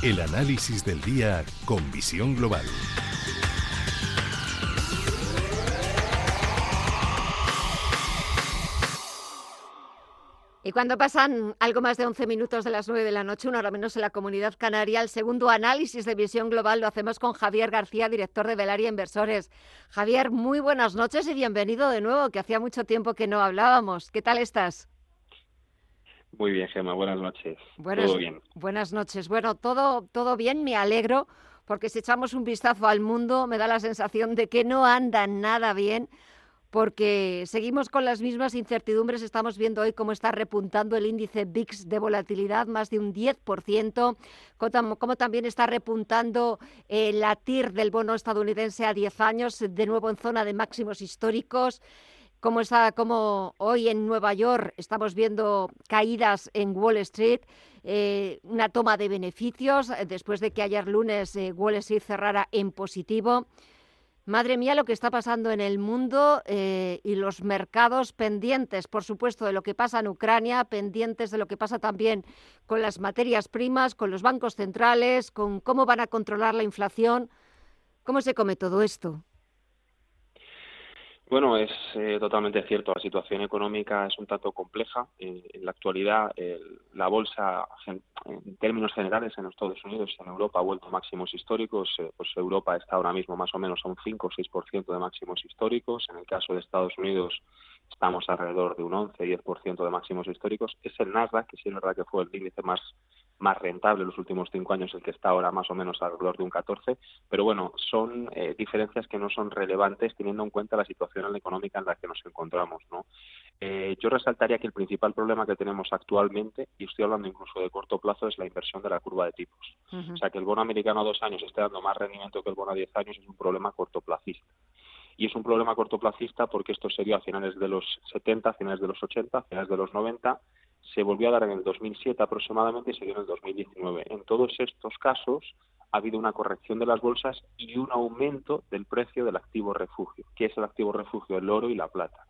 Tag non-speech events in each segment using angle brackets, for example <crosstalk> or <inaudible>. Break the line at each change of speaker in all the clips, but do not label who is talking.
El análisis del día con visión global.
Y cuando pasan algo más de 11 minutos de las 9 de la noche, una hora menos en la comunidad canaria, el segundo análisis de visión global lo hacemos con Javier García, director de Velaria Inversores. Javier, muy buenas noches y bienvenido de nuevo, que hacía mucho tiempo que no hablábamos. ¿Qué tal estás?
Muy bien, Gemma, buenas noches. Buenas, todo bien.
Buenas noches. Bueno, todo, todo bien, me alegro, porque si echamos un vistazo al mundo, me da la sensación de que no anda nada bien porque seguimos con las mismas incertidumbres. Estamos viendo hoy cómo está repuntando el índice VIX de volatilidad, más de un 10%, como también está repuntando eh, la TIR del bono estadounidense a 10 años, de nuevo en zona de máximos históricos. Como, está, como hoy en Nueva York estamos viendo caídas en Wall Street, eh, una toma de beneficios eh, después de que ayer lunes Wall Street cerrara en positivo. Madre mía, lo que está pasando en el mundo eh, y los mercados pendientes, por supuesto, de lo que pasa en Ucrania, pendientes de lo que pasa también con las materias primas, con los bancos centrales, con cómo van a controlar la inflación. ¿Cómo se come todo esto?
Bueno, es eh, totalmente cierto. La situación económica es un tanto compleja. en la actualidad, la bolsa, en términos generales, en Estados Unidos y en Europa ha vuelto máximos históricos. Eh, pues Europa está ahora mismo más o menos a un 5 o 6% de máximos históricos. En el caso de Estados Unidos, estamos alrededor de un 11-10% de máximos históricos. Es el Nasdaq, que sí es verdad que fue el índice más más rentable en los últimos cinco años, el que está ahora más o menos alrededor de un 14, pero bueno, son eh, diferencias que no son relevantes teniendo en cuenta la situación económica en la que nos encontramos, ¿no? Eh, yo resaltaría que el principal problema que tenemos actualmente, y estoy hablando incluso de corto plazo, es la inversión de la curva de tipos. O sea, que el bono americano a dos años esté dando más rendimiento que el bono a diez años es un problema cortoplacista. Y es un problema cortoplacista porque esto sería a finales de los 70, a finales de los 80, a finales de los 90, se volvió a dar en el 2007 aproximadamente y se dio en el 2019. En todos estos casos ha habido una corrección de las bolsas y un aumento del precio del activo refugio. ¿Qué es el activo refugio? El oro y la plata.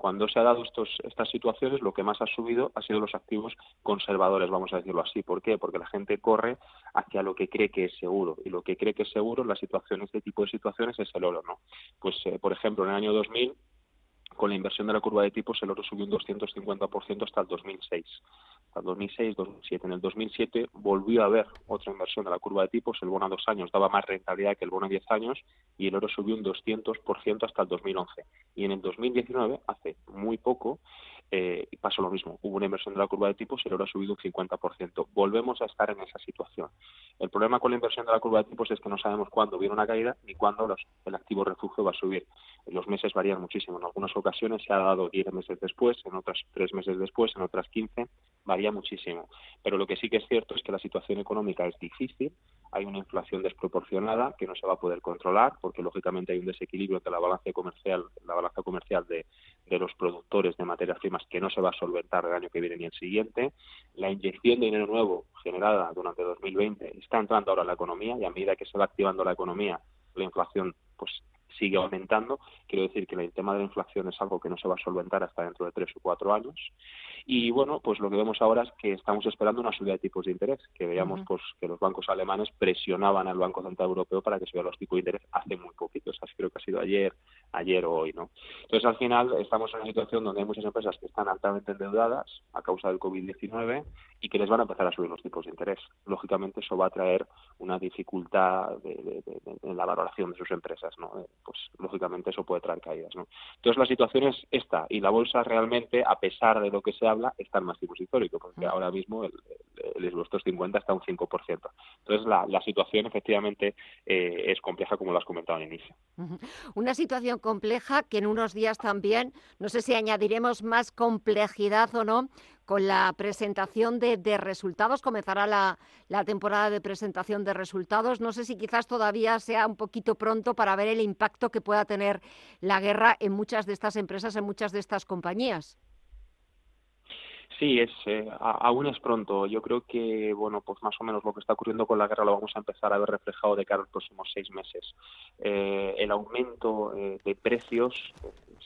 Cuando se ha dado estos, estas situaciones, lo que más ha subido ha sido los activos conservadores, vamos a decirlo así. ¿Por qué? Porque la gente corre hacia lo que cree que es seguro. Y lo que cree que es seguro en las situaciones, este tipo de situaciones, es el oro, ¿no? Pues, eh, por ejemplo, en el año 2000 con la inversión de la curva de tipos el oro subió un 250% hasta el 2006. Hasta el 2006, 2007. En el 2007 volvió a haber otra inversión de la curva de tipos. El bono a dos años daba más rentabilidad que el bono a diez años y el oro subió un 200% hasta el 2011. Y en el 2019, hace muy poco, eh, pasó lo mismo. Hubo una inversión de la curva de tipos y el oro ha subido un 50%. Volvemos a estar en esa situación. El problema con la inversión de la curva de tipos es que no sabemos cuándo viene una caída ni cuándo el activo refugio va a subir. Los meses varían muchísimo. En algunas ocasiones se ha dado 10 meses después, en otras 3 meses después, en otras 15. Varía muchísimo. Pero lo que sí que es cierto es que la situación económica es difícil. Hay una inflación desproporcionada que no se va a poder controlar porque lógicamente hay un desequilibrio entre la balanza comercial, la balanza comercial de, de los productores de materias primas que no se va a solventar el año que viene ni el siguiente. La inyección de dinero nuevo generada durante 2020 está entrando ahora en la economía y a medida que se va activando la economía, la inflación pues sigue aumentando. Quiero decir que el tema de la inflación es algo que no se va a solventar hasta dentro de tres o cuatro años. Y bueno, pues lo que vemos ahora es que estamos esperando una subida de tipos de interés, que veíamos pues que los bancos alemanes presionaban al Banco Central Europeo para que subiera los tipos de interés hace muy poquito, o sea, creo que ha sido ayer, ayer o hoy, ¿no? Entonces, al final estamos en una situación donde hay muchas empresas que están altamente endeudadas a causa del COVID-19 y que les van a empezar a subir los tipos de interés. Lógicamente, eso va a traer una dificultad en la valoración de sus empresas, ¿no? Pues lógicamente eso puede traer caídas, ¿no? Entonces, la situación es esta y la bolsa realmente, a pesar de lo que se habla, está en máximo histórico, porque ahora mismo el, el, el 50 está un 5%. Entonces, la, situación efectivamente eh, es compleja, como lo has comentado al inicio.
Una situación compleja que en unos días también, no sé si añadiremos más complejidad o no, con la presentación de, resultados. Comenzará la, temporada de presentación de resultados. No sé si quizás todavía sea un poquito pronto para ver el impacto que pueda tener la guerra en muchas de estas empresas, en muchas de estas compañías.
Sí, es, eh, aún es pronto. Yo creo que, bueno, pues más o menos lo que está ocurriendo con la guerra lo vamos a empezar a ver reflejado de cara a los próximos seis meses. Eh, el aumento eh, de precios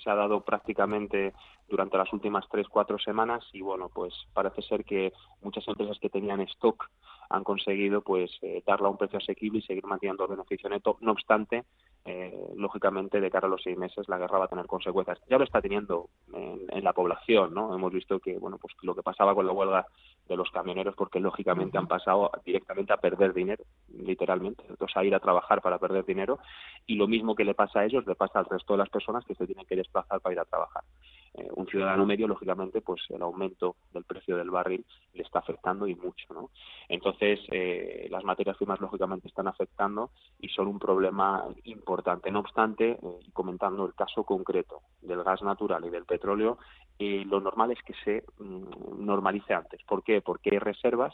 se ha dado prácticamente durante las últimas tres, cuatro semanas y bueno, pues parece ser que muchas empresas que tenían stock han conseguido pues eh, darle a un precio asequible y seguir manteniendo el beneficio neto. No obstante, eh, lógicamente de cara a los seis meses la guerra va a tener consecuencias. Ya lo está teniendo en, la población, ¿no? Hemos visto que bueno pues lo que pasaba con la huelga de los camioneros, porque lógicamente han pasado directamente a perder dinero, literalmente, entonces a ir a trabajar para perder dinero y lo mismo que le pasa a ellos le pasa al resto de las personas que se tienen que desplazar para ir a trabajar. Eh, un ciudadano medio, lógicamente, pues el aumento del precio del barril le está afectando y mucho, ¿no? Entonces, eh, las materias primas, lógicamente, están afectando y son un problema importante. No obstante, eh, comentando el caso concreto del gas natural y del petróleo, lo normal es que se mm, normalice antes. ¿Por qué? Porque hay reservas,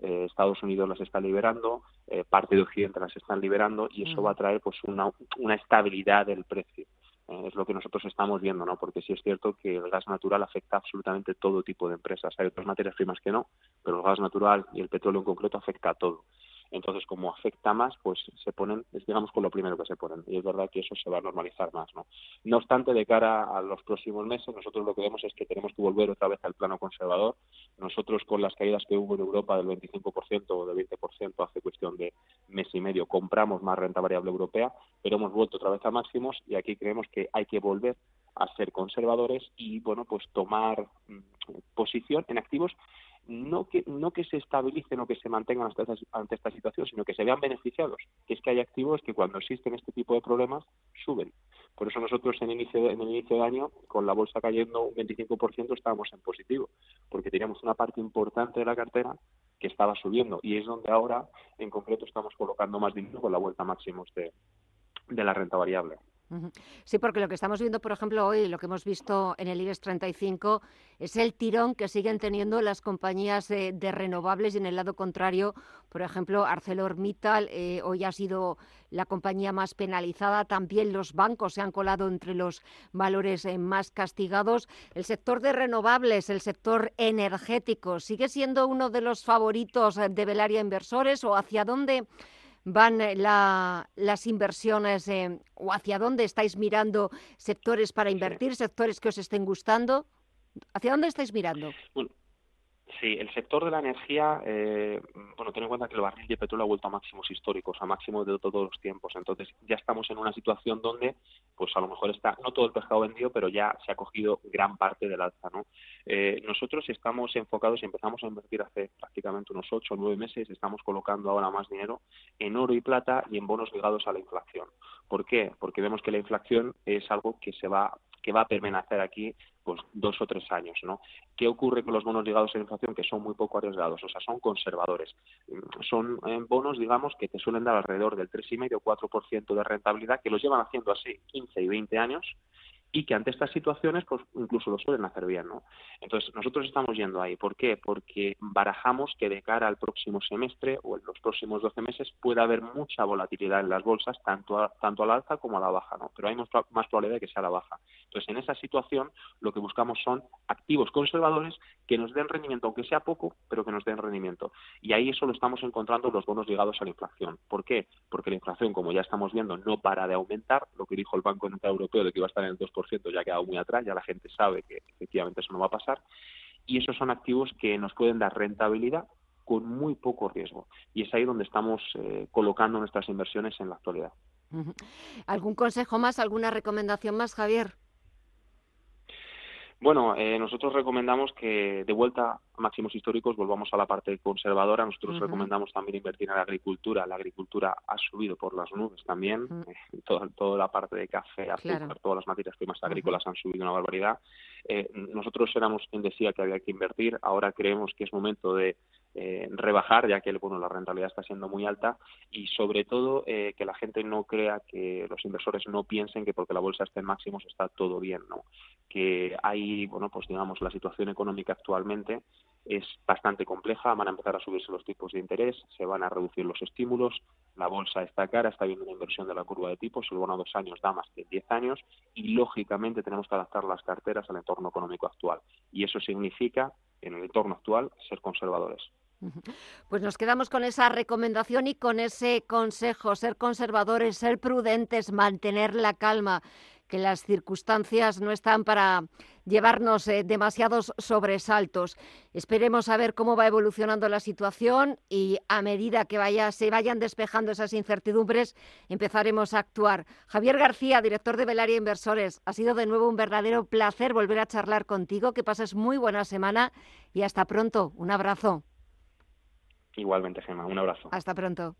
Estados Unidos las está liberando, parte de Occidente las están liberando y eso va a traer pues una, una estabilidad del precio. Eh, es lo que nosotros estamos viendo, ¿no? Porque sí es cierto que el gas natural afecta absolutamente todo tipo de empresas. Hay otras materias primas que no, pero el gas natural y el petróleo en concreto afecta a todo. Entonces, como afecta más, pues se ponen, digamos, con lo primero que se ponen. Y es verdad que eso se va a normalizar más, ¿no? No obstante, de cara a los próximos meses, nosotros lo que vemos es que tenemos que volver otra vez al plano conservador. Nosotros, con las caídas que hubo en Europa del 25% o del 20% hace cuestión de mes y medio, compramos más renta variable europea, pero hemos vuelto otra vez a máximos y aquí creemos que hay que volver a ser conservadores y, bueno, pues tomar mm, posición en activos no que, no que se estabilicen o que se mantengan ante esta, situación, sino que se vean beneficiados. Que es que hay activos que cuando existen este tipo de problemas suben. Por eso nosotros en, inicio, en el inicio de año, con la bolsa cayendo un 25%, estábamos en positivo, porque teníamos una parte importante de la cartera que estaba subiendo y es donde ahora, en concreto, estamos colocando más dinero con la vuelta máximos de, de la renta variable.
Sí, porque lo que estamos viendo, por ejemplo, hoy, lo que hemos visto en el IBEX 35, es el tirón que siguen teniendo las compañías de, renovables y en el lado contrario, por ejemplo, ArcelorMittal eh, hoy ha sido la compañía más penalizada, también los bancos se han colado entre los valores eh, más castigados. El sector de renovables, el sector energético, ¿sigue siendo uno de los favoritos eh, de Velaria Inversores o hacia dónde van eh, las inversiones eh, o hacia dónde estáis mirando sectores para invertir, sectores que os estén gustando? ¿Hacia dónde estáis mirando?
Sí, el sector de la energía, eh, bueno, ten en cuenta que el barril de petróleo ha vuelto a máximos históricos, a máximos de todos los tiempos. Entonces, ya estamos en una situación donde, pues a lo mejor está, no todo el pescado vendido, pero ya se ha cogido gran parte del alza, ¿no? Eh, nosotros estamos enfocados y empezamos a invertir hace prácticamente unos ocho o nueve meses, estamos colocando ahora más dinero en oro y plata y en bonos ligados a la inflación. ¿Por qué? Porque vemos que la inflación es algo que se va que va a permanecer aquí pues dos o tres años, ¿no? ¿Qué ocurre con los bonos ligados a la inflación? Que son muy poco arriesgados, o sea, son conservadores. Son eh, bonos, digamos, que te suelen dar alrededor del 3,5 o 4% de rentabilidad, que los llevan haciendo así 15 y 20 años y que ante estas situaciones pues incluso lo suelen hacer bien, ¿no? Entonces, nosotros estamos yendo ahí. ¿Por qué? Porque barajamos que de cara al próximo semestre o en los próximos 12 meses puede haber mucha volatilidad en las bolsas, tanto a, tanto a la alza como a la baja, ¿no? Pero hay más, más probabilidad de que sea la baja. Entonces, en esa situación, lo que buscamos son activos conservadores que nos den rendimiento, aunque sea poco, pero que nos den rendimiento. Y ahí eso lo estamos encontrando los bonos ligados a la inflación. ¿Por qué? Porque la inflación, como ya estamos viendo, no para de aumentar, lo que dijo el Banco Central Europeo de que iba a estar en el 2% ya ha quedado muy atrás, ya la gente sabe que efectivamente eso no va a pasar. Y esos son activos que nos pueden dar rentabilidad con muy poco riesgo. Y es ahí donde estamos eh, colocando nuestras inversiones en la actualidad.
¿Algún consejo más, alguna recomendación más, Javier?
Bueno, eh, nosotros recomendamos que de vuelta a máximos históricos volvamos a la parte conservadora. Nosotros recomendamos también invertir en la agricultura. La agricultura ha subido por las nubes también. Eh, <laughs> toda, la parte de café, azúcar, todas las materias primas agrícolas han subido una barbaridad. Eh, nosotros éramos quien decía que había que invertir. Ahora creemos que es momento de eh, rebajar, ya que bueno, la rentabilidad está siendo muy alta y sobre todo eh, que la gente no crea que los inversores no piensen que porque la bolsa está en máximos está todo bien, ¿no? Que hay, bueno, pues digamos, la situación económica actualmente es bastante compleja, van a empezar a subirse los tipos de interés, se van a reducir los estímulos, la bolsa está cara, está habiendo una inversión de la curva de tipos, el bono a dos años da más que 10 años y lógicamente tenemos que adaptar las carteras al entorno económico actual. Y eso significa, en el entorno actual, ser conservadores.
Pues nos quedamos con esa recomendación y con ese consejo, ser conservadores, ser prudentes, mantener la calma, que las circunstancias no están para llevarnos eh, demasiados sobresaltos. Esperemos a ver cómo va evolucionando la situación y a medida que vaya, se vayan despejando esas incertidumbres, empezaremos a actuar. Javier García, director de Velaria Inversores, ha sido de nuevo un verdadero placer volver a charlar contigo. Que pases muy buena semana y hasta pronto. Un abrazo.
Igualmente, Gemma. Un abrazo.
Hasta pronto.